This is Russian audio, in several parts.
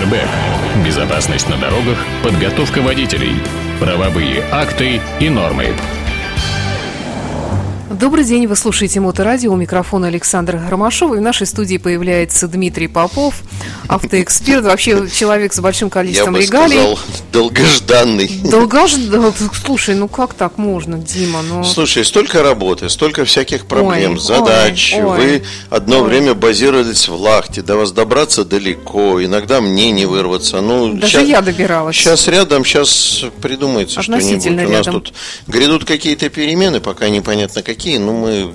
Airbag. Безопасность на дорогах, подготовка водителей, правовые акты и нормы. Добрый день, вы слушаете Моторадио, у микрофона Александр Ромашова, и в нашей студии появляется Дмитрий Попов, автоэксперт, вообще человек с большим количеством Я бы регалий. сказал, долгожданный. Долгожданный, слушай, ну как так можно, Дима, ну... Слушай, столько работы, столько всяких проблем, Ой, задач. ой. Вы одно Ой. время базировались в Лахте, до вас добраться далеко, иногда мне не вырваться. Ну, Даже щас- я добиралась. Сейчас рядом, сейчас придумается что-нибудь. У нас рядом. тут грядут какие-то перемены, пока непонятно какие, но мы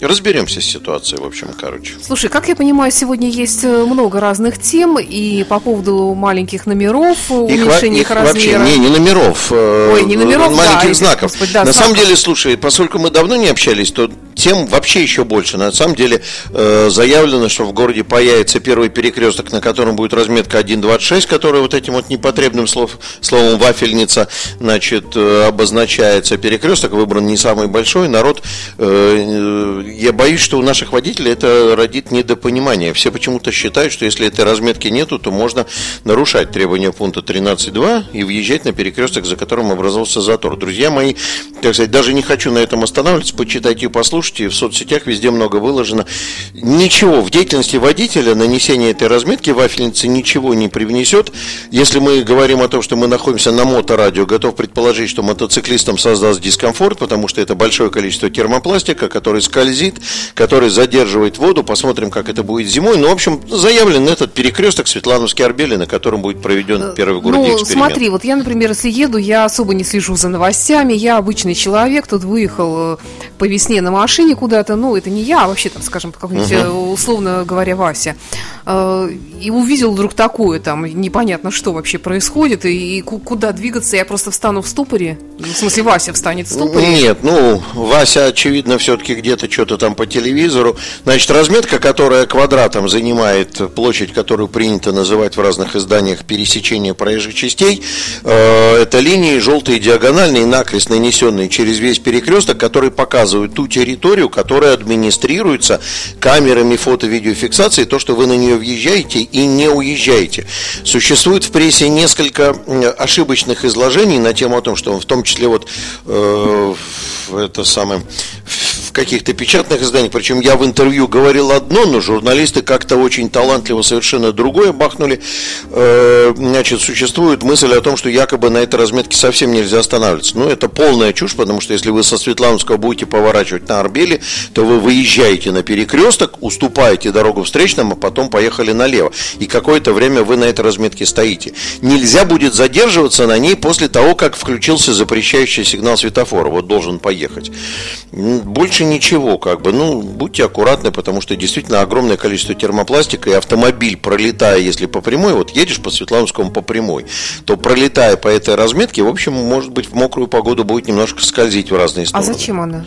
разберемся с ситуацией, в общем, короче. Слушай, как я понимаю, сегодня есть э, много разных тем, и по поводу маленьких номеров, Их, во- уменьшения их их вообще размера. не, не номеров, э, Ой, не номеров, да, маленьких этих, знаков. господи, да, на самом знаков. деле, слушай, поскольку мы давно не общались, то тем вообще еще больше. На самом деле э, заявлено, что в городе появится первый перекресток, на котором будет разметка 1.26, который вот этим вот непотребным слов, словом вафельница, значит, э, обозначается. Перекресток выбран не самый большой. Народ, э, э, я боюсь, что у наших водителей это родит недопонимание. Все почему-то считают, что если этой разметки нету, то можно нарушать требования пункта 13.2 и въезжать на перекресток, за которым образовался затор. Друзья мои, так сказать, даже не хочу на этом останавливаться, почитайте и послушайте, в соцсетях везде много выложено. Ничего в деятельности водителя нанесение этой разметки вафельницы ничего не привнесет. Если мы говорим о том, что мы находимся на моторадио, готов предположить, что мотоциклистам создаст дискомфорт, потому что это большое количество термопластика, который скользит, который задерживает воду. Посмотрим, как это будет зимой. Ну, в общем, заявлен этот перекресток Светлановский Арбели, на котором будет проведен первый в городе ну, эксперимент. смотри, вот я, например, если еду, я особо не слежу за новостями, я обычный человек, тут выехал э, по весне на машине куда-то, ну, это не я, а вообще, там, скажем, какой-нибудь, э, условно говоря, Вася, Э, и увидел вдруг такое, там, непонятно, что вообще происходит, и, и ку- куда двигаться, я просто встану в ступоре, Ну, в смысле, Вася встанет в ступоре. Нет, ну, Вася, очевидно, все-таки где-то что-то там по телевизору. Значит, разметка, которая квадратом занимает площадь, которую принято называть в разных изданиях пересечение проезжих частей, э, это линии желтые диагональные, накрест нанесенные через весь перекресток, которые показывают ту территорию, которая администрируется камерами фото-видеофиксации, то, что вы на нее въезжаете и не уезжаете. Существует в прессе несколько ошибочных изложений на тему о том, что в том числе вот э, это самое каких-то печатных изданиях, причем я в интервью говорил одно, но журналисты как-то очень талантливо совершенно другое бахнули. Э, значит, существует мысль о том, что якобы на этой разметке совсем нельзя останавливаться. Ну, это полная чушь, потому что если вы со Светлановского будете поворачивать на Арбели, то вы выезжаете на перекресток, уступаете дорогу встречным, а потом поехали налево. И какое-то время вы на этой разметке стоите. Нельзя будет задерживаться на ней после того, как включился запрещающий сигнал светофора. Вот должен поехать. Больше ничего, как бы. Ну, будьте аккуратны, потому что действительно огромное количество термопластика, и автомобиль, пролетая, если по прямой, вот едешь по Светлановскому по прямой, то пролетая по этой разметке, в общем, может быть, в мокрую погоду будет немножко скользить в разные А стороны. зачем она?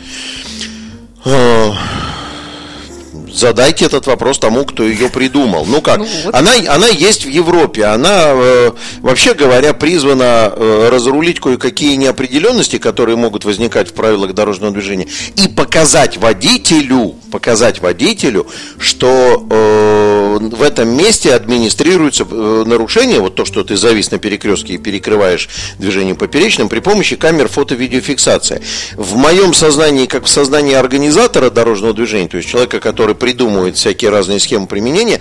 Задайте этот вопрос тому, кто ее придумал. Ну как? Ну вот. она, она есть в Европе. Она, э, вообще говоря, призвана э, разрулить кое-какие неопределенности, которые могут возникать в правилах дорожного движения, и показать водителю, показать водителю, что э, в этом месте администрируется э, нарушение, вот то, что ты завис на перекрестке и перекрываешь движение поперечным при помощи камер фото-видеофиксации. В моем сознании, как в сознании организатора дорожного движения, то есть человека, который придумывает всякие разные схемы применения,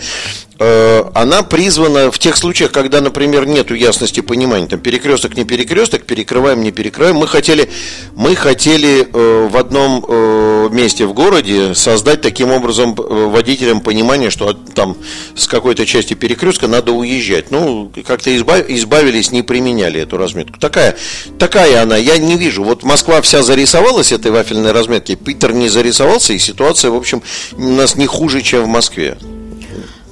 э, она призвана в тех случаях, когда, например, нету ясности понимания, там перекресток не перекресток, перекрываем, не перекрываем. Мы хотели, мы хотели э, в одном э, месте в городе создать таким образом водителям понимание, что там с какой-то части перекрестка надо уезжать. Ну, как-то избав- избавились, не применяли эту разметку. Такая, такая она, я не вижу. Вот Москва вся зарисовалась этой вафельной разметкой, Питер не зарисовался, и ситуация, в общем, нас не хуже, чем в Москве.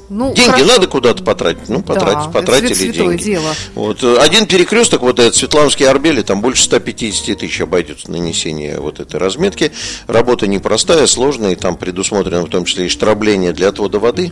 Ну, Деньги хорошо. надо куда-то потратить, ну, потратить, это потратили деньги. дело. Вот, э, один перекресток, вот этот Светлановский Арбели, там больше 150 тысяч обойдется нанесение вот этой разметки. Работа непростая, сложная, и там предусмотрено в том числе и штрабление для отвода воды.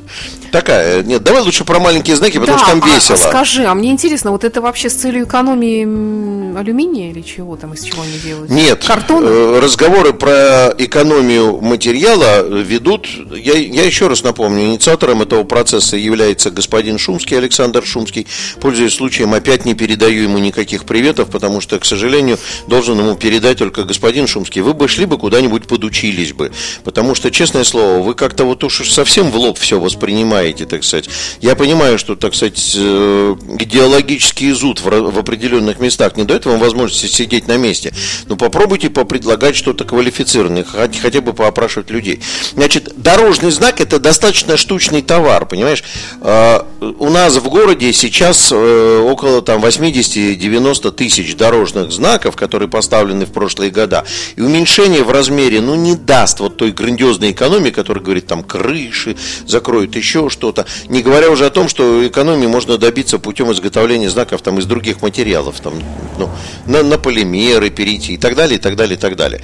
такая. Нет, давай лучше про маленькие знаки, потому да, что там а, весело. А, скажи, а мне интересно, вот это вообще с целью экономии алюминия или чего там, из чего они делают? Нет, Картона? Э, разговоры про экономию материала ведут, я, я еще раз напомню, инициатором этого процесса является господин Шумский, Александр Шумский. Пользуясь случаем, опять не передаю ему никаких приветов, потому что, к сожалению, должен ему передать только господин Шумский. Вы бы шли бы куда-нибудь подучились бы, потому что, честное слово, вы как-то вот уж совсем в лоб все воспринимаете, так сказать. Я понимаю, что, так сказать, э, идеологический зуд в определенных местах не дает вам возможности сидеть на месте. Но попробуйте попредлагать что-то квалифицированное, хотя бы поопрашивать людей. Значит, дорожный знак это достаточно штучный товар, понимаешь? А, у нас в городе сейчас э, около там 80-90 тысяч дорожных знаков, которые поставлены в прошлые года. И уменьшение в размере, ну, не даст вот той грандиозной экономии, которая говорит, там, крыши закроют, еще что-то. Не говоря уже о том, что экономии можно добиться путем изготовления знаков там из других материалов, там, ну, на, на полимеры перейти и так далее, и так далее, и так далее.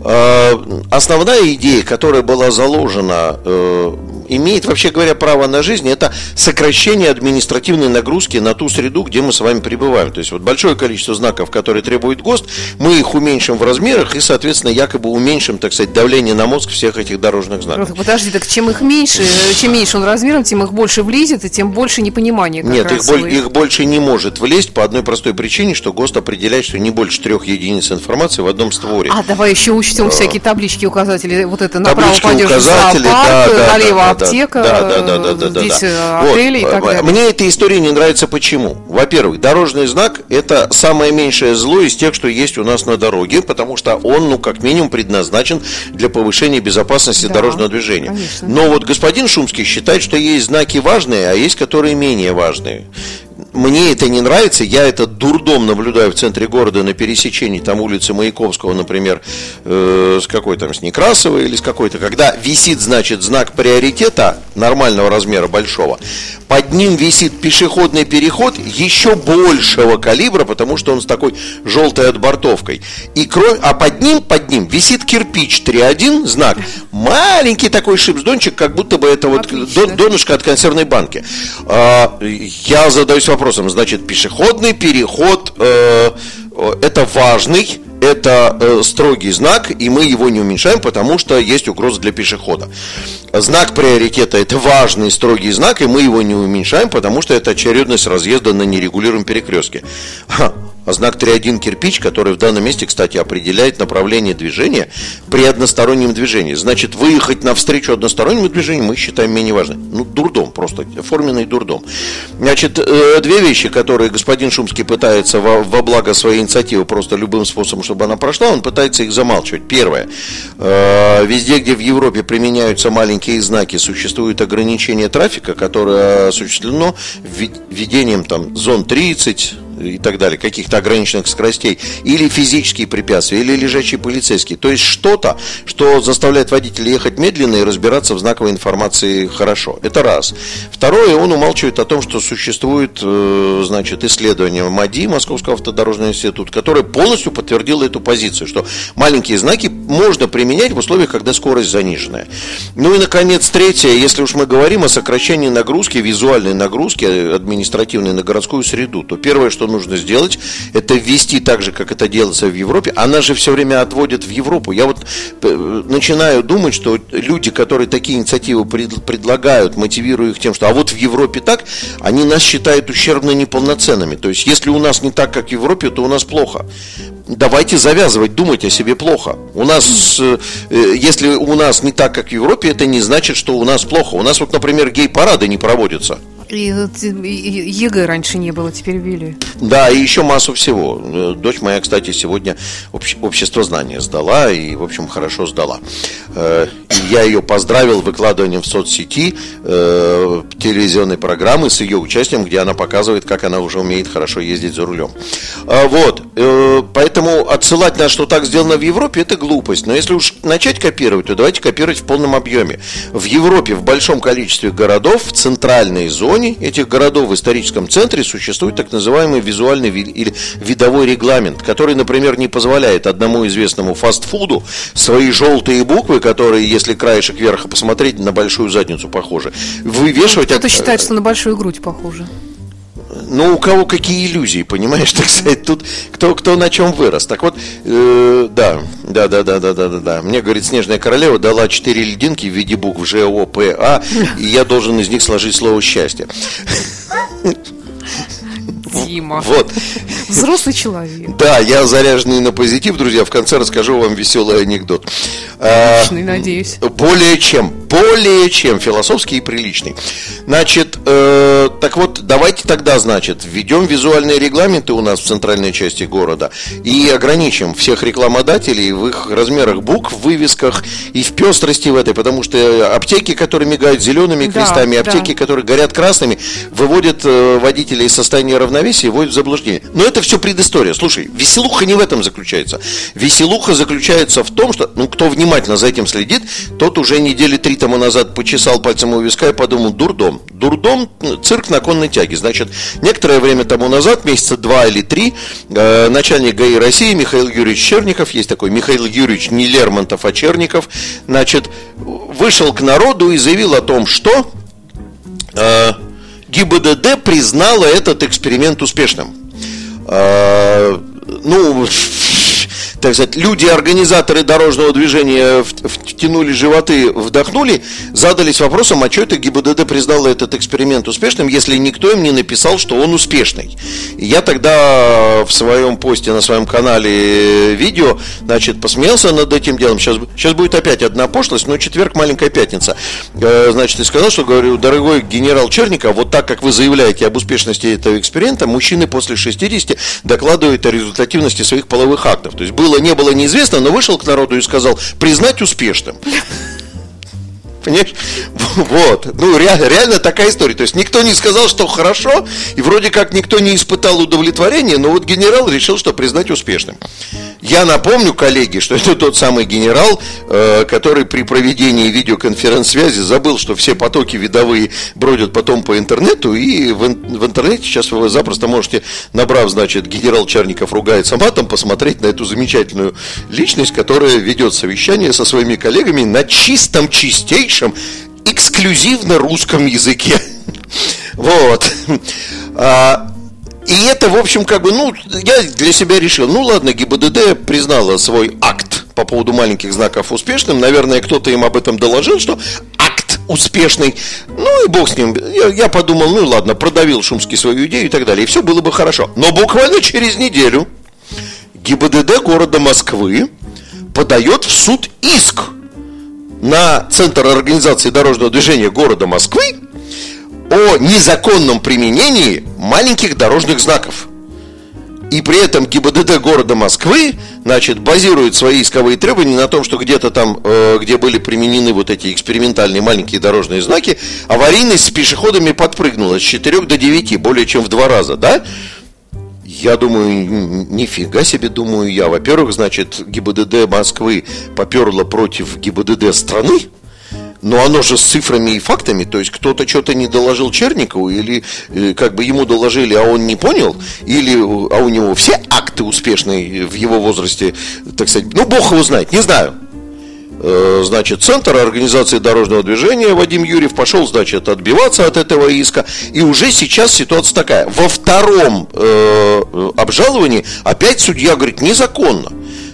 А, основная идея, которая была заложена э, имеет, вообще говоря, право на жизнь, это сокращение административной нагрузки на ту среду, где мы с вами пребываем. То есть вот большое количество знаков, которые требует ГОСТ, мы их уменьшим в размерах и, соответственно, якобы уменьшим, так сказать, давление на мозг всех этих дорожных знаков. Ну, подожди, так чем их меньше, чем меньше он размером, тем их больше влезет, и тем больше непонимания. Нет, их, боль, их больше не может влезть по одной простой причине, что ГОСТ определяет, что не больше трех единиц информации в одном створе. А давай еще учтем а. всякие таблички, указатели, вот это направо таблички, пойдешь указатели, зоопарк, да, да, налево да, аптека, да, да, да, да, да, да, здесь да. отели вот. и так далее. Мне эта история не нравится почему? Во-первых, дорожный знак – это самое меньшее зло из тех, что есть у нас на дороге, потому что он, ну, как минимум, предназначен для повышения безопасности да, дорожного движения. Конечно. Но вот господин Шумский считает, что есть знаки важные, а есть которые менее важные мне это не нравится, я это дурдом наблюдаю в центре города на пересечении там улицы Маяковского, например, э, с какой там, с Некрасовой или с какой-то, когда висит, значит, знак приоритета нормального размера, большого, под ним висит пешеходный переход еще большего калибра, потому что он с такой желтой отбортовкой. И кровь, а под ним, под ним висит кирпич 3.1, знак, маленький такой шипсдончик, как будто бы это вот донышко от консервной банки. А, я задаюсь вопросом, значит, пешеходный переход э, это важный, это э, строгий знак, и мы его не уменьшаем, потому что есть угроза для пешехода. Знак приоритета это важный строгий знак, и мы его не уменьшаем, потому что это очередность разъезда на нерегулируемом перекрестке. А знак 3.1 кирпич, который в данном месте, кстати, определяет направление движения при одностороннем движении. Значит, выехать навстречу одностороннему движению мы считаем менее важным. Ну, дурдом просто, форменный дурдом. Значит, э, две вещи, которые господин Шумский пытается во, во благо своей инициативы просто любым способом, чтобы она прошла, он пытается их замалчивать. Первое. Э, везде, где в Европе применяются маленькие знаки, существует ограничение трафика, которое осуществлено введением там зон 30, и так далее, каких-то ограниченных скоростей, или физические препятствия, или лежачие полицейские. То есть что-то, что заставляет водителя ехать медленно и разбираться в знаковой информации хорошо. Это раз. Второе, он умалчивает о том, что существует, э, значит, исследование МАДИ, Московского автодорожного института, которое полностью подтвердило эту позицию, что маленькие знаки можно применять в условиях, когда скорость заниженная. Ну и, наконец, третье, если уж мы говорим о сокращении нагрузки, визуальной нагрузки административной на городскую среду, то первое, что нужно сделать, это ввести так же, как это делается в Европе. Она же все время отводит в Европу. Я вот э, начинаю думать, что люди, которые такие инициативы предлагают, мотивируя их тем, что а вот в Европе так, они нас считают ущербно неполноценными. То есть, если у нас не так, как в Европе, то у нас плохо давайте завязывать, думать о себе плохо. У нас, э, э, если у нас не так, как в Европе, это не значит, что у нас плохо. У нас вот, например, гей-парады не проводятся. И, и ЕГЭ раньше не было, теперь ввели. Да, и еще массу всего. Э, дочь моя, кстати, сегодня обще, обществознание сдала и, в общем, хорошо сдала. Э, я ее поздравил выкладыванием в соцсети э, телевизионной программы с ее участием, где она показывает, как она уже умеет хорошо ездить за рулем. А, вот, поэтому отсылать на что так сделано в Европе, это глупость. Но если уж начать копировать, то давайте копировать в полном объеме. В Европе в большом количестве городов в центральной зоне этих городов в историческом центре существует так называемый визуальный или видовой регламент, который, например, не позволяет одному известному фастфуду свои желтые буквы, которые, если краешек верха посмотреть, на большую задницу похожи, вывешивать... Кто-то считает, что на большую грудь похоже. Ну, у кого какие иллюзии, понимаешь, так сказать, тут кто, кто на чем вырос. Так вот, э, да, да, да, да, да, да, да, да. Мне, говорит, Снежная Королева дала четыре льдинки в виде букв Ж, О, П, А, и я должен из них сложить слово «счастье». Дима. Вот. Взрослый человек. Да, я заряженный на позитив, друзья. В конце расскажу вам веселый анекдот. Приличный, а, надеюсь. Более чем, более чем философский и приличный. Значит, э, так вот, давайте тогда, значит, введем визуальные регламенты у нас в центральной части города и ограничим всех рекламодателей в их размерах букв, вывесках и в пестрости в этой, потому что аптеки, которые мигают зелеными крестами, да, аптеки, да. которые горят красными, выводят э, водителей из состояния равновесия и вводят в заблуждение. Но это все предыстория. Слушай, веселуха не в этом заключается. Веселуха заключается в том, что, ну, кто внимательно за этим следит, тот уже недели три тому назад почесал пальцем у виска и подумал, дурдом. Дурдом, цирк на конной тяге. Значит, некоторое время тому назад, месяца два или три, э, начальник ГАИ России Михаил Юрьевич Черников, есть такой Михаил Юрьевич не Лермонтов, а Черников, значит, вышел к народу и заявил о том, что э, ГИБДД признала этот эксперимент успешным. Э, ну, так сказать, люди, организаторы дорожного движения втянули животы, вдохнули, задались вопросом, а что это ГИБДД признало этот эксперимент успешным, если никто им не написал, что он успешный. Я тогда в своем посте на своем канале видео, значит, посмеялся над этим делом. Сейчас, сейчас будет опять одна пошлость, но четверг маленькая пятница. Э, значит, и сказал, что говорю, дорогой генерал Черников, вот так как вы заявляете об успешности этого эксперимента, мужчины после 60 докладывают о результативности своих половых актов. То есть было не было, неизвестно, но вышел к народу и сказал, признать успешным. Понимаешь? Вот. Ну, реально такая история. То есть никто не сказал, что хорошо, и вроде как никто не испытал удовлетворения, но вот генерал решил, что признать успешным. Я напомню, коллеги, что это тот самый генерал, э, который при проведении видеоконференц-связи забыл, что все потоки видовые бродят потом по интернету, и в, интернете сейчас вы запросто можете, набрав, значит, генерал Чарников ругается матом, посмотреть на эту замечательную личность, которая ведет совещание со своими коллегами на чистом, чистейшем, эксклюзивно русском языке. Вот. И это, в общем, как бы, ну, я для себя решил, ну ладно, ГИБДД признала свой акт по поводу маленьких знаков успешным. Наверное, кто-то им об этом доложил, что акт успешный. Ну и бог с ним. Я, я подумал, ну ладно, продавил Шумский свою идею и так далее. И все было бы хорошо. Но буквально через неделю ГИБДД города Москвы подает в суд иск на Центр организации дорожного движения города Москвы о незаконном применении маленьких дорожных знаков. И при этом ГИБДД города Москвы, значит, базирует свои исковые требования на том, что где-то там, э, где были применены вот эти экспериментальные маленькие дорожные знаки, аварийность с пешеходами подпрыгнула с 4 до 9, более чем в два раза, да? Я думаю, нифига себе, думаю я. Во-первых, значит, ГИБДД Москвы поперла против ГИБДД страны, но оно же с цифрами и фактами, то есть кто-то что-то не доложил Черникову, или э, как бы ему доложили, а он не понял, или а у него все акты успешные в его возрасте, так сказать, ну, бог его знает, не знаю. Э, значит, Центр организации дорожного движения Вадим Юрьев пошел, значит, отбиваться от этого иска. И уже сейчас ситуация такая. Во втором э, обжаловании опять судья говорит, незаконно.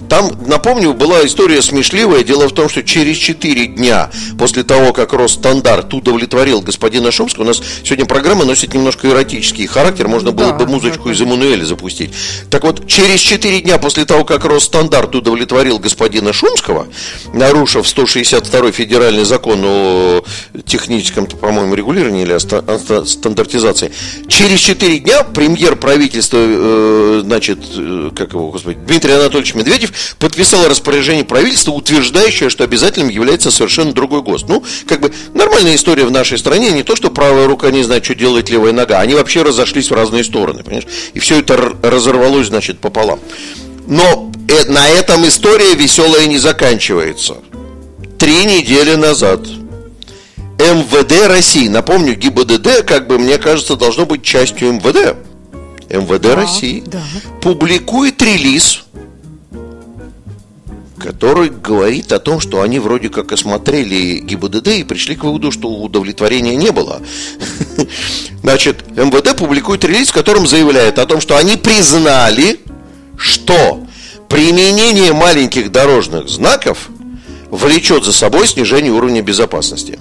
Там, напомню, была история смешливая. Дело в том, что через 4 дня после того, как Росстандарт удовлетворил господина Шумского, у нас сегодня программа носит немножко эротический характер, можно было да, бы музычку из Эммануэля запустить. Так вот, через 4 дня после того, как Росстандарт удовлетворил господина Шумского, нарушив 162 федеральный закон о техническом, по-моему, регулировании или стандартизации, через 4 дня премьер правительства, э, значит, э, как его, господи, Дмитрий Анатольевич Медведев подписала распоряжение правительства, утверждающее, что обязательным является совершенно другой ГОСТ. Ну, как бы нормальная история в нашей стране, не то, что правая рука не знает, что делает левая нога, они вообще разошлись в разные стороны, понимаешь? И все это разорвалось, значит, пополам. Но э, на этом история веселая не заканчивается. Три недели назад МВД России. Напомню, ГИБДД, как бы, мне кажется, должно быть частью МВД. МВД да, России да. публикует релиз, который говорит о том, что они вроде как осмотрели ГИБДД и пришли к выводу, что удовлетворения не было. Значит, МВД публикует релиз, в котором заявляет о том, что они признали, что применение маленьких дорожных знаков влечет за собой снижение уровня безопасности.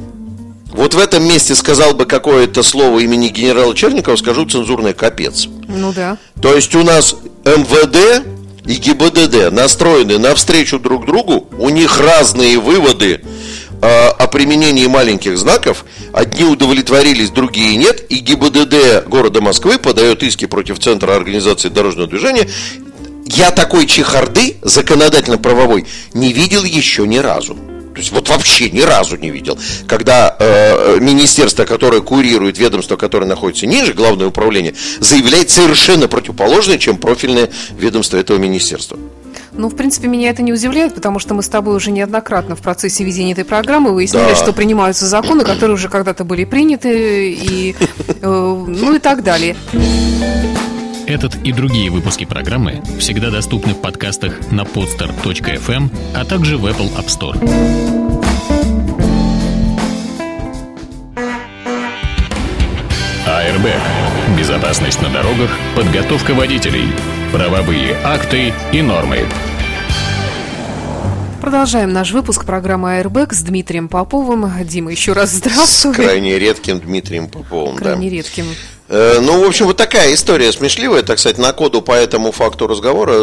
Вот в этом месте сказал бы какое-то слово имени генерала Черникова, скажу цензурный капец. Ну да. То есть у нас МВД и ГИБДД настроены навстречу друг другу, у них разные выводы э, о применении маленьких знаков, одни удовлетворились, другие нет, и ГИБДД города Москвы подает иски против Центра организации дорожного движения. Я такой чехарды законодательно-правовой не видел еще ни разу. То есть вот вообще ни разу не видел. Когда э, министерство, которое курирует ведомство, которое находится ниже, главное управление, заявляет совершенно противоположное, чем профильное ведомство этого министерства. Ну, в принципе, меня это не удивляет, потому что мы с тобой уже неоднократно в процессе ведения этой программы выяснили, да. что принимаются законы, которые уже когда-то были приняты, и, э, ну и так далее. Этот и другие выпуски программы всегда доступны в подкастах на podster.fm, а также в Apple App Store. Airbag. Безопасность на дорогах, подготовка водителей, правовые акты и нормы. Продолжаем наш выпуск программы Airbag с Дмитрием Поповым. Дима, еще раз здравствуй. С крайне редким Дмитрием Поповым, крайне да. редким. Э, ну, в общем, вот такая история смешливая, так сказать, на коду по этому факту разговора.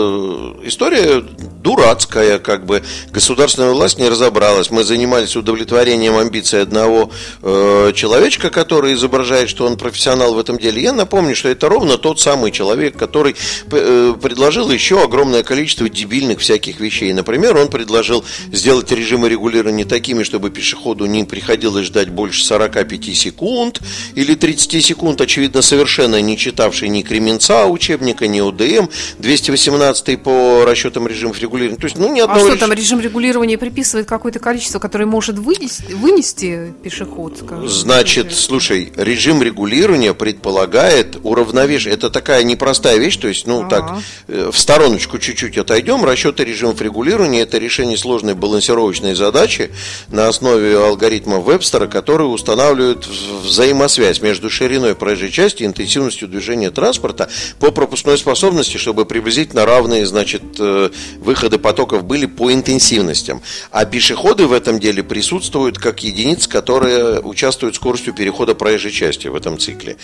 История дурацкая, как бы государственная власть не разобралась. Мы занимались удовлетворением амбиций одного э, человечка, который изображает, что он профессионал в этом деле. Я напомню, что это ровно тот самый человек, который э, предложил еще огромное количество дебильных всяких вещей. Например, он предложил сделать режимы регулирования такими, чтобы пешеходу не приходилось ждать больше 45 секунд или 30 секунд, очевидно, очевидно, совершенно не читавший ни Кременца учебника, ни УДМ, 218 по расчетам режимов регулирования. То есть, ну, ни одного... А что там режим регулирования приписывает какое-то количество, которое может вынести, вынести пешеход? Скажем, Значит, слушай, режим регулирования предполагает уравновешивание. Это такая непростая вещь, то есть, ну, ага. так, э, в стороночку чуть-чуть отойдем. Расчеты режимов регулирования – это решение сложной балансировочной задачи на основе алгоритма Вебстера, который устанавливает взаимосвязь между шириной проезжей части части интенсивностью движения транспорта по пропускной способности, чтобы приблизительно равные значит, э, выходы потоков были по интенсивностям. А пешеходы в этом деле присутствуют как единицы, которые участвуют скоростью перехода проезжей части в этом цикле.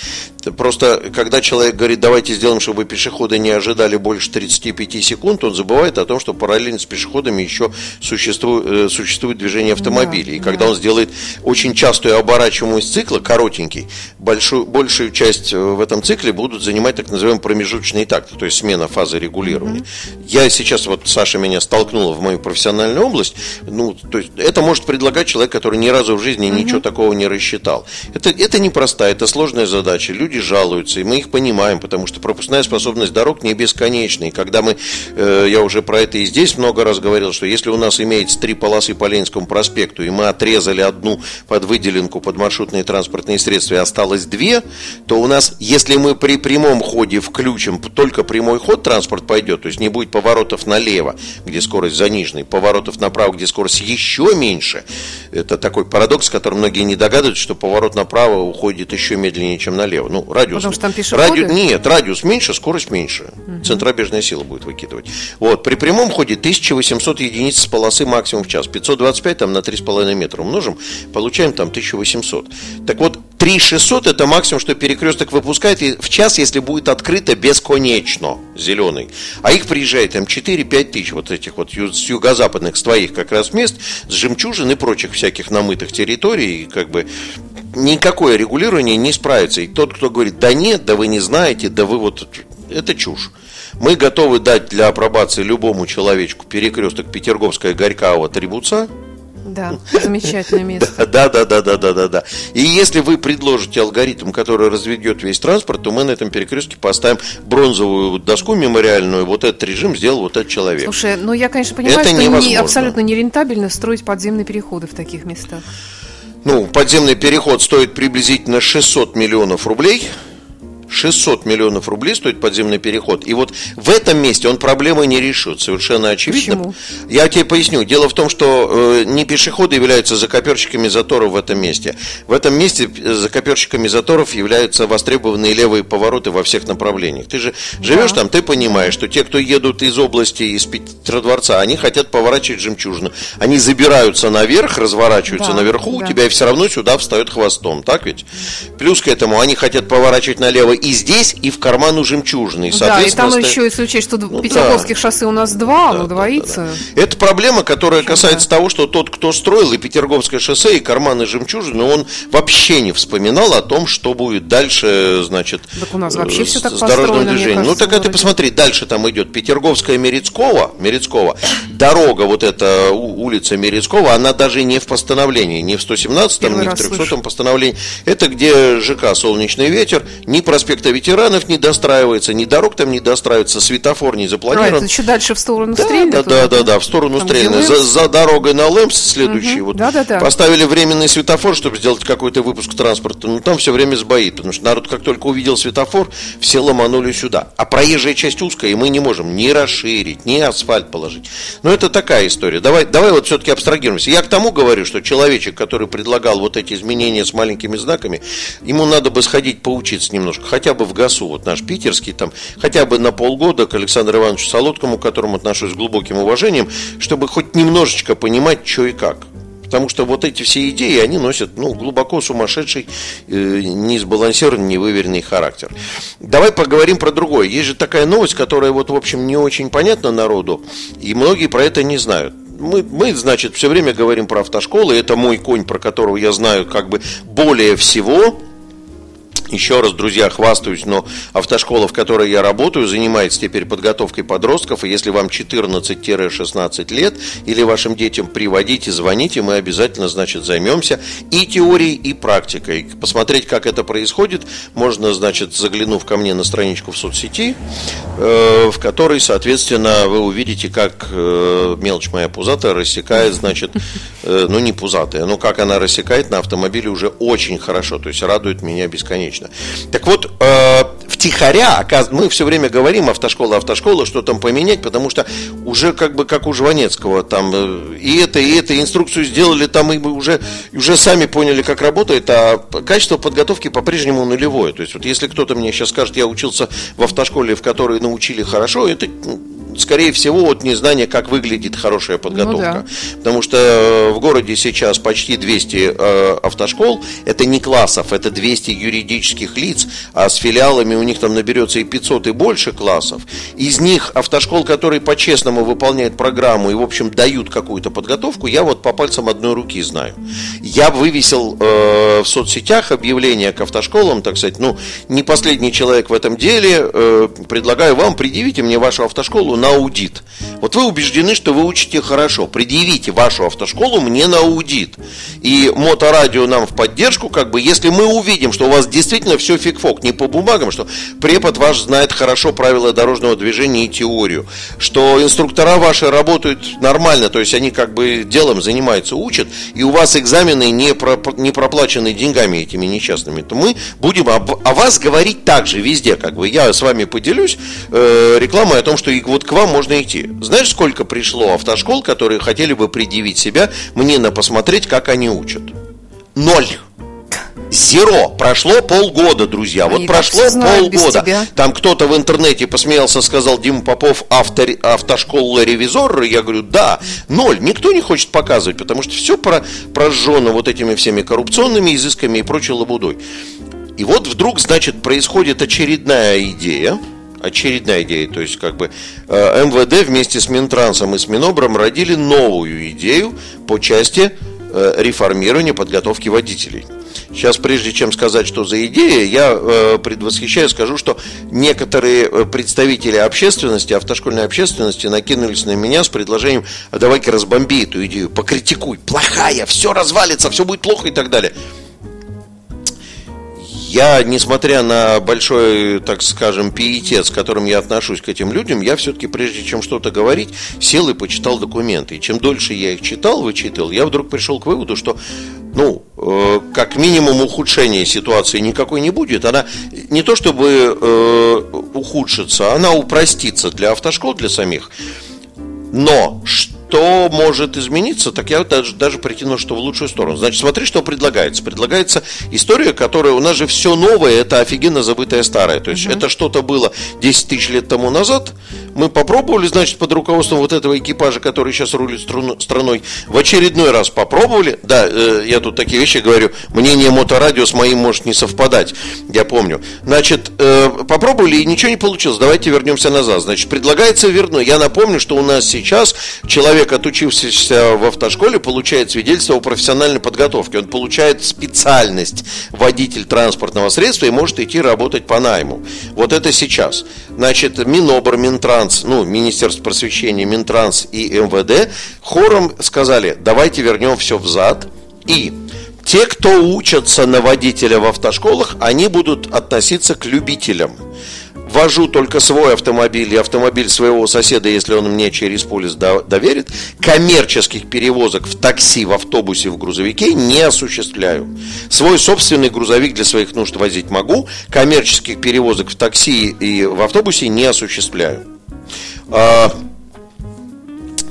Просто когда человек говорит, давайте сделаем, чтобы пешеходы не ожидали больше 35 секунд, он забывает о том, что параллельно с пешеходами еще существует, э, существует движение автомобилей. Да, и когда да. он сделает очень частую оборачиваемость цикла, коротенький, большую, большую часть часть э, в этом цикле будут занимать так называемые промежуточные такты, то есть смена фазы регулирования. Mm-hmm. Я сейчас, вот Саша меня столкнула в мою профессиональную область, ну, то есть это может предлагать человек, который ни разу в жизни mm-hmm. ничего такого не рассчитал. Это, это непростая, это сложная задача, люди жалуются, и мы их понимаем, потому что пропускная способность дорог не бесконечна, и когда мы, э, я уже про это и здесь много раз говорил, что если у нас имеется три полосы по Ленинскому проспекту, и мы отрезали одну под выделенку под маршрутные транспортные средства, и осталось две, то у нас, если мы при прямом ходе включим только прямой ход, транспорт пойдет, то есть не будет поворотов налево, где скорость заниженная, поворотов направо, где скорость еще меньше. Это такой парадокс, который многие не догадываются, что поворот направо уходит еще медленнее, чем налево. Ну, радиус. Потому что там пешеходы? Радиус, нет, радиус меньше, скорость меньше. Угу. Центробежная сила будет выкидывать. Вот, при прямом ходе 1800 единиц с полосы максимум в час. 525 там на 3,5 метра умножим, получаем там 1800. Так вот, 3600 это максимум, что перекресток выпускает в час, если будет открыто бесконечно, зеленый. А их приезжает там 4-5 тысяч вот этих вот с юго-западных, с твоих как раз мест, с жемчужин и прочих всяких намытых территорий, и как бы никакое регулирование не справится. И тот, кто говорит, да нет, да вы не знаете, да вы вот... Это чушь. Мы готовы дать для апробации любому человечку перекресток Петерговская Горького Трибуца, да, замечательное место. Да, да, да, да, да, да, да. И если вы предложите алгоритм, который разведет весь транспорт, то мы на этом перекрестке поставим бронзовую доску мемориальную. Вот этот режим сделал вот этот человек. Слушай, ну я, конечно, понимаю, Это что не, абсолютно нерентабельно строить подземные переходы в таких местах. Ну, подземный переход стоит приблизительно 600 миллионов рублей – 600 миллионов рублей стоит подземный переход. И вот в этом месте он проблемы не решит, совершенно очевидно. Почему? Я тебе поясню. Дело в том, что э, не пешеходы являются закоперщиками заторов в этом месте. В этом месте закоперщиками заторов являются востребованные левые повороты во всех направлениях. Ты же живешь да. там, ты понимаешь, что те, кто едут из области, из Петродворца, они хотят поворачивать жемчужину. Они забираются наверх, разворачиваются да, наверху, да. у тебя и все равно сюда встает хвостом, так ведь? Плюс к этому они хотят поворачивать налево и здесь, и в карману жемчужины. да, и там еще, если учесть, что ну, петербургских да. шоссе у нас два, да, ну, двоится. Да, да. Это проблема, которая касается да. того, что тот, кто строил и Петерговское шоссе, и карманы жемчужины, он вообще не вспоминал о том, что будет дальше, значит, так у нас вообще все так с дорожным движением. Кажется, ну, так это посмотри, дальше там идет Петерговская Мерецкого, Мерецкого, дорога, вот эта улица Мерецкого, она даже не в постановлении, не в 117-м, не в 300-м постановлении. Это где ЖК «Солнечный ветер», не проспект проспекта ветеранов не достраивается, ни дорог там не достраивается, светофор не запланирован. А, это еще дальше в сторону да, Стрельна? Да, да, да, да, в сторону там, Стрельна. За, за дорогой на Лэмс следующий. Угу. Вот да, да, да. Поставили временный светофор, чтобы сделать какой-то выпуск транспорта. Но там все время сбоит, потому что народ как только увидел светофор, все ломанули сюда. А проезжая часть узкая, и мы не можем ни расширить, ни асфальт положить. Но это такая история. Давай, давай вот все-таки абстрагируемся. Я к тому говорю, что человечек, который предлагал вот эти изменения с маленькими знаками, ему надо бы сходить поучиться немножко хотя бы в ГАСУ, вот наш питерский, там, хотя бы на полгода к Александру Ивановичу Солодкому, к которому отношусь с глубоким уважением, чтобы хоть немножечко понимать, что и как. Потому что вот эти все идеи, они носят ну, глубоко сумасшедший, э, несбалансированный, невыверенный характер. Давай поговорим про другое. Есть же такая новость, которая вот, в общем, не очень понятна народу, и многие про это не знают. Мы, мы, значит, все время говорим про автошколы, это мой конь, про которого я знаю как бы более всего, еще раз, друзья, хвастаюсь, но автошкола, в которой я работаю, занимается теперь подготовкой подростков. И если вам 14-16 лет или вашим детям приводите, звоните, мы обязательно, значит, займемся и теорией, и практикой. Посмотреть, как это происходит, можно, значит, заглянув ко мне на страничку в соцсети, э, в которой, соответственно, вы увидите, как э, мелочь моя пузатая рассекает, значит, э, ну не пузатая, но как она рассекает на автомобиле уже очень хорошо, то есть радует меня бесконечно отлично. Так вот, э, втихаря, мы все время говорим автошкола, автошкола, что там поменять, потому что уже как бы как у Жванецкого, там э, и это, и это, инструкцию сделали, там и мы уже, уже сами поняли, как работает, а качество подготовки по-прежнему нулевое. То есть вот если кто-то мне сейчас скажет, я учился в автошколе, в которой научили хорошо, это скорее всего, от незнания, как выглядит хорошая подготовка. Ну, да. Потому что э, в городе сейчас почти 200 э, автошкол, это не классов, это 200 юридических лиц, а с филиалами у них там наберется и 500 и больше классов. Из них автошкол, которые по-честному выполняют программу и, в общем, дают какую-то подготовку, я вот по пальцам одной руки знаю. Я вывесил э, в соцсетях объявление к автошколам, так сказать, ну, не последний человек в этом деле, э, предлагаю вам, предъявите мне вашу автошколу на аудит. Вот вы убеждены, что вы учите хорошо. Предъявите вашу автошколу мне на аудит. И моторадио нам в поддержку, как бы, если мы увидим, что у вас действительно все фиг-фок, не по бумагам, что препод ваш знает хорошо правила дорожного движения и теорию, что инструктора ваши работают нормально, то есть они как бы делом занимаются, учат, и у вас экзамены не, про, не проплачены деньгами этими несчастными, то мы будем об, о вас говорить также везде, как бы я с вами поделюсь э, рекламой о том, что и вот к вам можно идти. Знаешь, сколько пришло автошкол, которые хотели бы предъявить себя мне на посмотреть, как они учат? Ноль. Зеро. Прошло полгода, друзья. Вот Они прошло полгода. Там кто-то в интернете посмеялся, сказал Дима Попов, автор, автошкола ревизор. Я говорю, да, ноль. Никто не хочет показывать, потому что все про, прожжено вот этими всеми коррупционными изысками и прочей лабудой. И вот вдруг, значит, происходит очередная идея, очередная идея. То есть, как бы э, МВД вместе с Минтрансом и с Минобром родили новую идею по части э, реформирования подготовки водителей. Сейчас, прежде чем сказать, что за идея, я э, предвосхищаю, скажу, что некоторые э, представители общественности, автошкольной общественности накинулись на меня с предложением, а давай-ка разбомби эту идею, покритикуй, плохая, все развалится, все будет плохо и так далее. Я, несмотря на большой, так скажем, пиетет, с которым я отношусь к этим людям, я все-таки, прежде чем что-то говорить, сел и почитал документы. И чем дольше я их читал, вычитал, я вдруг пришел к выводу, что, ну, э, как минимум ухудшения ситуации никакой не будет. Она не то чтобы э, ухудшится, она упростится для автошкол, для самих. Но что может измениться, так я даже, даже прикинул, что в лучшую сторону. Значит, смотри, что предлагается. Предлагается история, которая у нас же все новое, это офигенно забытое старое. То есть mm-hmm. это что-то было 10 тысяч лет тому назад, мы попробовали, значит, под руководством вот этого экипажа, который сейчас рулит страной, в очередной раз попробовали. Да, э, я тут такие вещи говорю, мнение моторадио с моим может не совпадать, я помню. Значит, э, попробовали и ничего не получилось. Давайте вернемся назад. Значит, предлагается вернуть. Я напомню, что у нас сейчас человек, отучившийся в автошколе, получает свидетельство о профессиональной подготовке. Он получает специальность водитель транспортного средства и может идти работать по найму. Вот это сейчас. Значит, Минобр, Минтранс, ну, Министерство просвещения, Минтранс и МВД хором сказали, давайте вернем все взад. И те, кто учатся на водителя в автошколах, они будут относиться к любителям. Вожу только свой автомобиль и автомобиль своего соседа, если он мне через полис доверит. Коммерческих перевозок в такси, в автобусе, в грузовике не осуществляю. Свой собственный грузовик для своих нужд возить могу. Коммерческих перевозок в такси и в автобусе не осуществляю. А,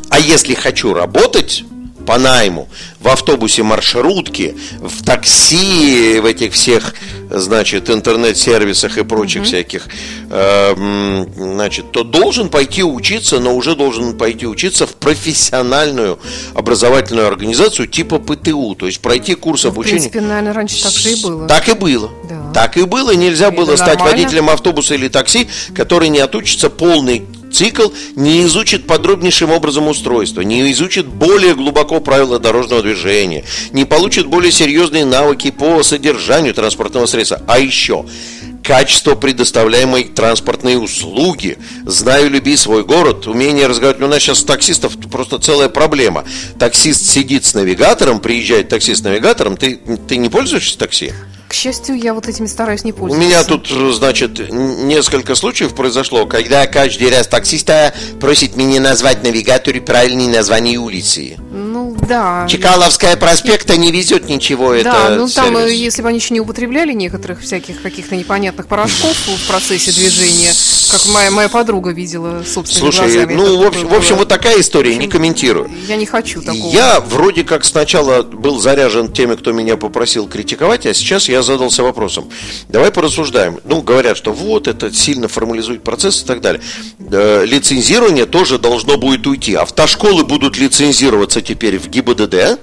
а если хочу работать по найму, в автобусе маршрутки, в такси, в этих всех, значит, интернет-сервисах и прочих mm-hmm. всяких, э, значит, то должен пойти учиться, но уже должен пойти учиться в профессиональную образовательную организацию типа ПТУ, то есть пройти курс ну, обучения. В принципе, наверное, раньше так же и было. Так и было. Да. Так и было. Нельзя и было стать нормально. водителем автобуса или такси, который не отучится полный цикл не изучит подробнейшим образом устройство, не изучит более глубоко правила дорожного движения, не получит более серьезные навыки по содержанию транспортного средства. А еще качество предоставляемой транспортной услуги. Знаю, люби свой город, умение разговаривать. У нас сейчас таксистов просто целая проблема. Таксист сидит с навигатором, приезжает таксист с навигатором, ты, ты не пользуешься такси? К счастью, я вот этими стараюсь не пользоваться. У меня тут, значит, несколько случаев произошло, когда каждый раз таксиста просит меня назвать навигаторе правильные названия улицы. Ну, да. Чекаловская проспекта не везет ничего. Да, это ну там, сервис. если бы они еще не употребляли некоторых всяких каких-то непонятных порошков в процессе движения, как моя, моя подруга видела собственными Слушай, глазами. ну, в общем, в общем, вот такая история, общем, не комментирую. Я не хочу такого. Я вроде как сначала был заряжен теми, кто меня попросил критиковать, а сейчас я я задался вопросом. Давай порассуждаем. Ну, говорят, что вот это сильно формализует процесс и так далее. Э, лицензирование тоже должно будет уйти. Автошколы будут лицензироваться теперь в ГИБДД.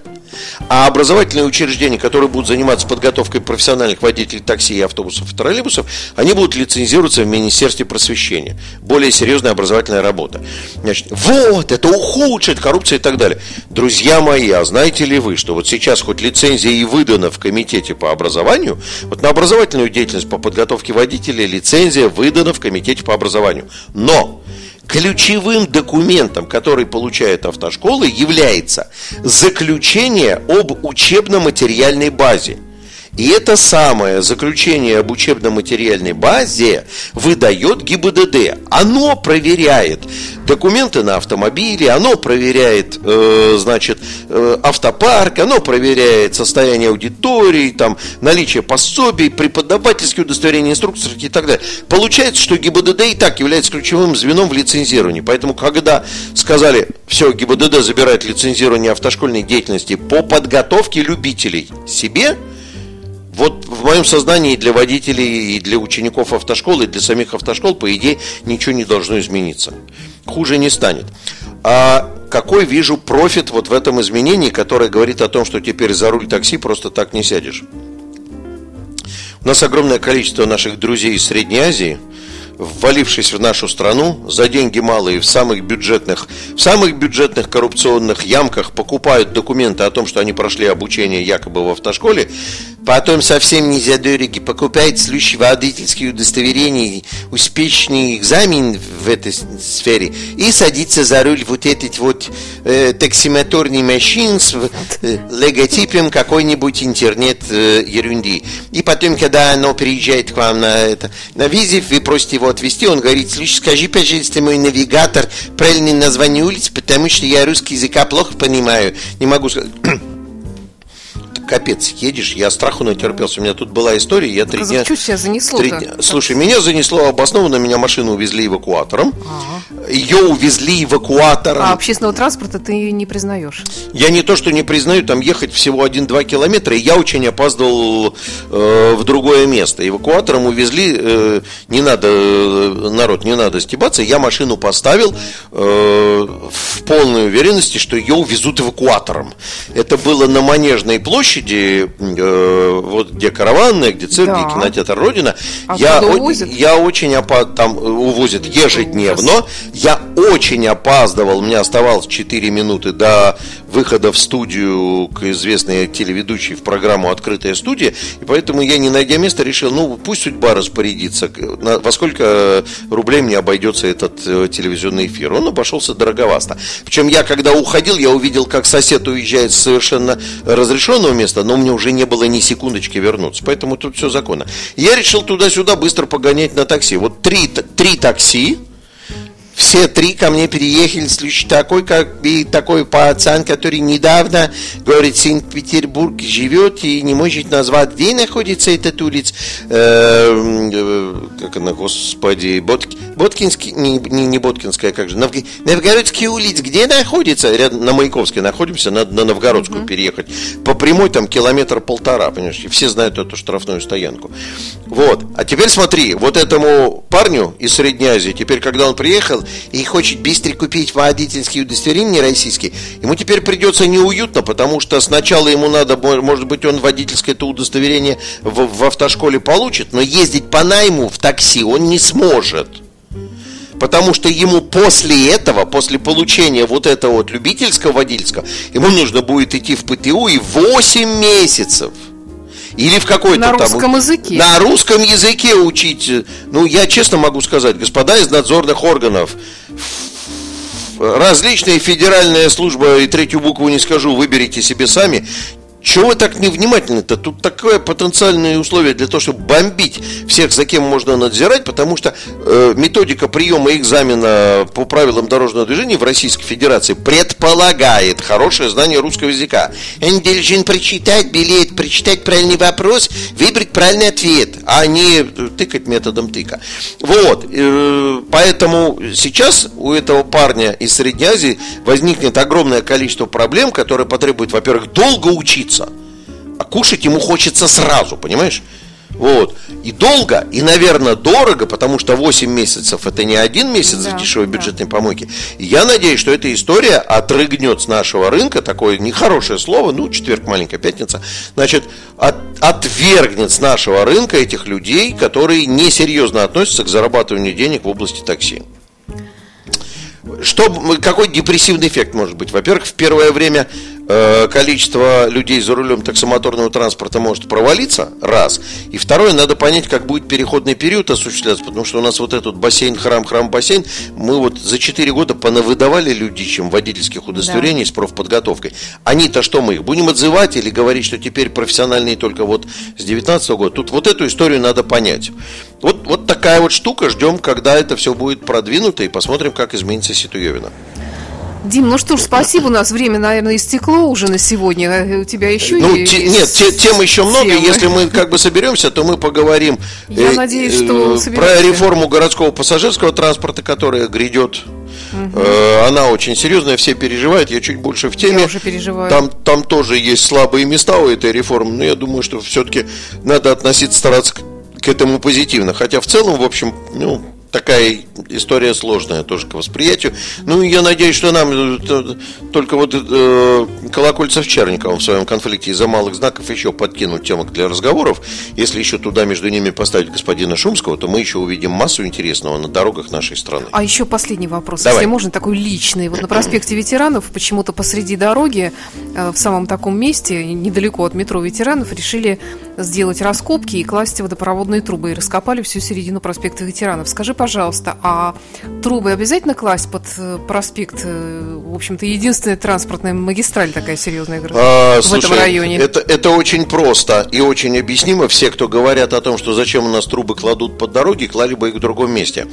А образовательные учреждения, которые будут заниматься подготовкой профессиональных водителей такси и автобусов и троллейбусов, они будут лицензироваться в Министерстве просвещения. Более серьезная образовательная работа. Значит, вот, это ухудшит коррупцию и так далее. Друзья мои, а знаете ли вы, что вот сейчас хоть лицензия и выдана в комитете по образованию, вот на образовательную деятельность по подготовке водителей лицензия выдана в комитете по образованию. Но ключевым документом, который получает автошколы, является заключение об учебно-материальной базе. И это самое заключение об учебно-материальной базе выдает ГИБДД. Оно проверяет документы на автомобиле, оно проверяет, э, значит, э, автопарк, оно проверяет состояние аудитории, там, наличие пособий, преподавательские удостоверения инструкторов и так далее. Получается, что ГИБДД и так является ключевым звеном в лицензировании. Поэтому, когда сказали, все, ГИБДД забирает лицензирование автошкольной деятельности по подготовке любителей себе – вот в моем сознании для водителей и для учеников автошколы, и для самих автошкол, по идее, ничего не должно измениться. Хуже не станет. А какой вижу профит вот в этом изменении, которое говорит о том, что теперь за руль такси просто так не сядешь? У нас огромное количество наших друзей из Средней Азии – ввалившись в нашу страну за деньги малые в самых бюджетных, в самых бюджетных коррупционных ямках покупают документы о том, что они прошли обучение якобы в автошколе, потом совсем не за дороги покупает случай водительские удостоверения, успешный экзамен в этой сфере и садится за руль вот этот вот э, таксимоторный машин с э, логотипом какой-нибудь интернет э, ерунды. И потом, когда оно приезжает к вам на, это, на визит, вы просите его отвезти, он говорит, слушай, скажи, пожалуйста, мой навигатор, правильное название улиц, потому что я русский языка плохо понимаю, не могу сказать. Капец, едешь, я страху натерпелся. У меня тут была история, я три дня... Что занесло три дня... Слушай, меня занесло обоснованно, меня машину увезли эвакуатором. А. Ее увезли эвакуатором. А общественного транспорта ты не признаешь? Я не то, что не признаю, там ехать всего 1-2 километра, и я очень опаздывал э, в другое место. Эвакуатором увезли, э, не надо, э, народ, не надо стебаться, я машину поставил э, в полной уверенности, что ее увезут эвакуатором. Это было на Манежной площади, э, вот где караванная, где цирк, Да. где кинотеатр Родина. А я, о- я очень опа- там э, увозят ежедневно. Я очень опаздывал, мне оставалось 4 минуты до выхода в студию к известной телеведущей в программу «Открытая студия», и поэтому я, не найдя места, решил, ну, пусть судьба распорядится, на- во сколько рублей мне обойдется этот э, телевизионный эфир. Он обошелся дороговасто. Причем я, когда уходил, я увидел, как сосед уезжает с совершенно разрешенного места, но у меня уже не было ни секундочки вернуться. Поэтому тут все законно. Я решил туда-сюда быстро погонять на такси. Вот три, три такси, все три ко мне переехали, случай такой, как и такой пацан, который недавно, говорит, Санкт-Петербург живет и не может назвать, где находится этот улиц, э, как она, господи, Ботки- Боткинский, не, не, не Боткинская, как же, Новг- Новгородский улиц, где находится? Рядом на Маяковской находимся, надо на Новгородскую переехать. По прямой там километр полтора, понимаешь, и все знают эту штрафную стоянку. Вот, а теперь смотри, вот этому парню из Средней Азии, теперь, когда он приехал и хочет быстро купить водительские удостоверения российские, ему теперь придется неуютно, потому что сначала ему надо, мо- может быть, он водительское это удостоверение в, в автошколе получит, но ездить по найму в такси он не сможет. Потому что ему после этого, после получения вот этого вот любительского водительского, ему нужно будет идти в ПТУ и 8 месяцев. Или в какой-то На там... русском языке. На русском языке учить. Ну, я честно могу сказать, господа из надзорных органов, различные федеральная служба, и третью букву не скажу, выберите себе сами. Чего вы так невнимательны-то? Тут такое потенциальное условие для того, чтобы бомбить всех, за кем можно надзирать, потому что э, методика приема экзамена по правилам дорожного движения в Российской Федерации предполагает хорошее знание русского языка. Он должен прочитать билет, прочитать правильный вопрос, выбрать правильный ответ, а не тыкать методом тыка. Вот, э, поэтому сейчас у этого парня из Средней Азии возникнет огромное количество проблем, которые потребуют, во-первых, долго учиться, а кушать ему хочется сразу, понимаешь? Вот. И долго, и, наверное, дорого, потому что 8 месяцев это не один месяц Да, в дешевой да. бюджетной помойке. И я надеюсь, что эта история отрыгнет с нашего рынка, такое нехорошее слово, ну, четверг, маленькая пятница, значит, от- отвергнет с нашего рынка этих людей, которые несерьезно относятся к зарабатыванию денег в области такси. Что, какой депрессивный эффект может быть? Во-первых, в первое время количество людей за рулем таксомоторного транспорта может провалиться, раз. И второе, надо понять, как будет переходный период осуществляться, потому что у нас вот этот бассейн, храм, храм, бассейн, мы вот за 4 года понавыдавали людичем водительских удостоверений с профподготовкой. Они-то что, мы их будем отзывать или говорить, что теперь профессиональные только вот с 19 года? Тут вот эту историю надо понять. Вот, вот такая вот штука, ждем, когда это все будет продвинуто, и посмотрим, как изменится Ситуевина. Дим, ну что ж, спасибо, у нас время, наверное, истекло уже на сегодня. У тебя еще Ну, есть те- нет, те- тем еще много. темы? Если мы как бы соберемся, то мы поговорим Я надеюсь, что про соберемся. реформу городского пассажирского транспорта, которая грядет. Э, Она очень серьезная, все переживают. Я чуть больше в теме. Я уже переживаю. Там, там тоже есть слабые места у этой реформы, но я думаю, что все-таки надо относиться, стараться к этому позитивно. Хотя в целом, в общем, ну, такая история сложная тоже к восприятию. Ну, я надеюсь, что нам э, только вот э, Колокольцев Черниковым в своем конфликте из-за малых знаков еще подкинут темок для разговоров. Если еще туда между ними поставить господина Шумского, то мы еще увидим массу интересного на дорогах нашей страны. А еще последний вопрос, Давай. если можно, такой личный. Вот на проспекте ветеранов почему-то посреди дороги, э, в самом таком месте, недалеко от метро ветеранов, решили сделать раскопки и класть водопроводные трубы. И раскопали всю середину проспекта ветеранов. Скажи, пожалуйста, а трубы обязательно класть под э, проспект? Э, в общем-то, единственная транспортная магистраль такая серьезная а, в слушай, этом районе. Это, это очень просто и очень объяснимо. Все, кто говорят о том, что зачем у нас трубы кладут под дороги, клали бы их в другом месте.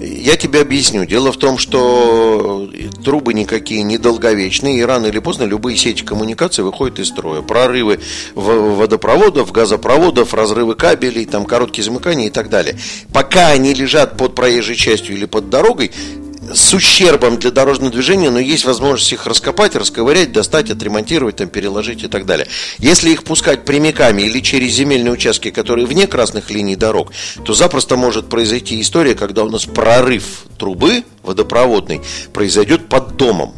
Я тебе объясню. Дело в том, что трубы никакие не долговечные, и рано или поздно любые сети коммуникации выходят из строя. Прорывы водопроводов, газопроводов, разрывы кабелей, там короткие замыкания и так далее. Пока они лежат под проезжей частью или под дорогой, с ущербом для дорожного движения, но есть возможность их раскопать, расковырять, достать, отремонтировать, там, переложить и так далее. Если их пускать прямиками или через земельные участки, которые вне красных линий дорог, то запросто может произойти история, когда у нас прорыв трубы водопроводной произойдет под домом.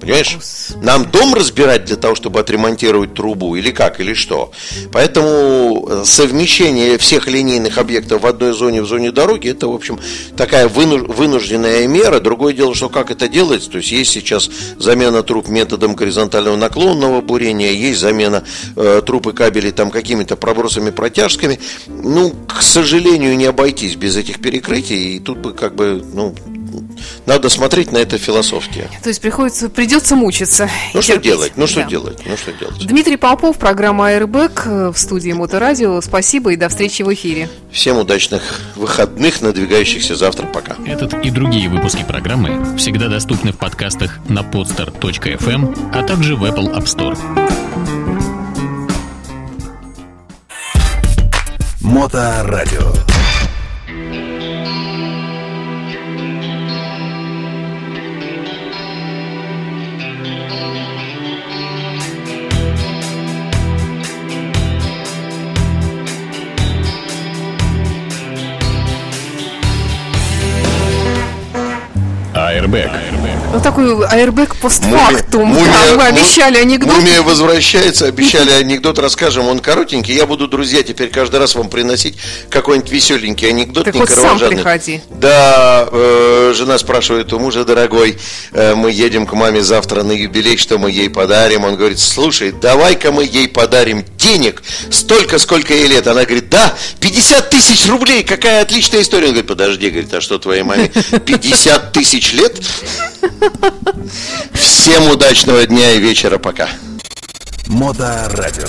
Понимаешь? Нам дом разбирать для того, чтобы отремонтировать трубу или как, или что. Поэтому э, совмещение всех линейных объектов в одной зоне, в зоне дороги, это, в общем, такая вынужденная мера. Другое дело, что как это делается. То есть есть сейчас замена труб методом горизонтального наклонного бурения, есть замена э, труб и кабелей там какими-то пробросами протяжками. Ну, к сожалению, не обойтись без этих перекрытий. И тут бы как бы, ну, надо смотреть на это философски. То есть приходится, придется мучиться. Ну что делать? Ну что да. делать? Ну что делать? Дмитрий Попов, программа Airbag в студии Моторадио. Спасибо и до встречи в эфире. Всем удачных выходных, надвигающихся завтра. Пока. Этот и другие выпуски программы всегда доступны в подкастах на podster.fm, а также в Apple App Store. Моторадио. Airbag. Airbag. Ну, такой аэрбэк постфактум. Мумия, мы обещали анекдот. Мумия возвращается, обещали анекдот, расскажем. Он коротенький. Я буду, друзья, теперь каждый раз вам приносить какой-нибудь веселенький анекдот. Ты хоть сам приходи. Да, э, жена спрашивает у мужа, дорогой, э, мы едем к маме завтра на юбилей, что мы ей подарим? Он говорит, слушай, давай-ка мы ей подарим денег столько, сколько ей лет. Она говорит, да, 50 тысяч рублей, какая отличная история. Он говорит, подожди, говорит, а что твоей маме 50 тысяч лет? Всем удачного дня и вечера. Пока. Мода радио.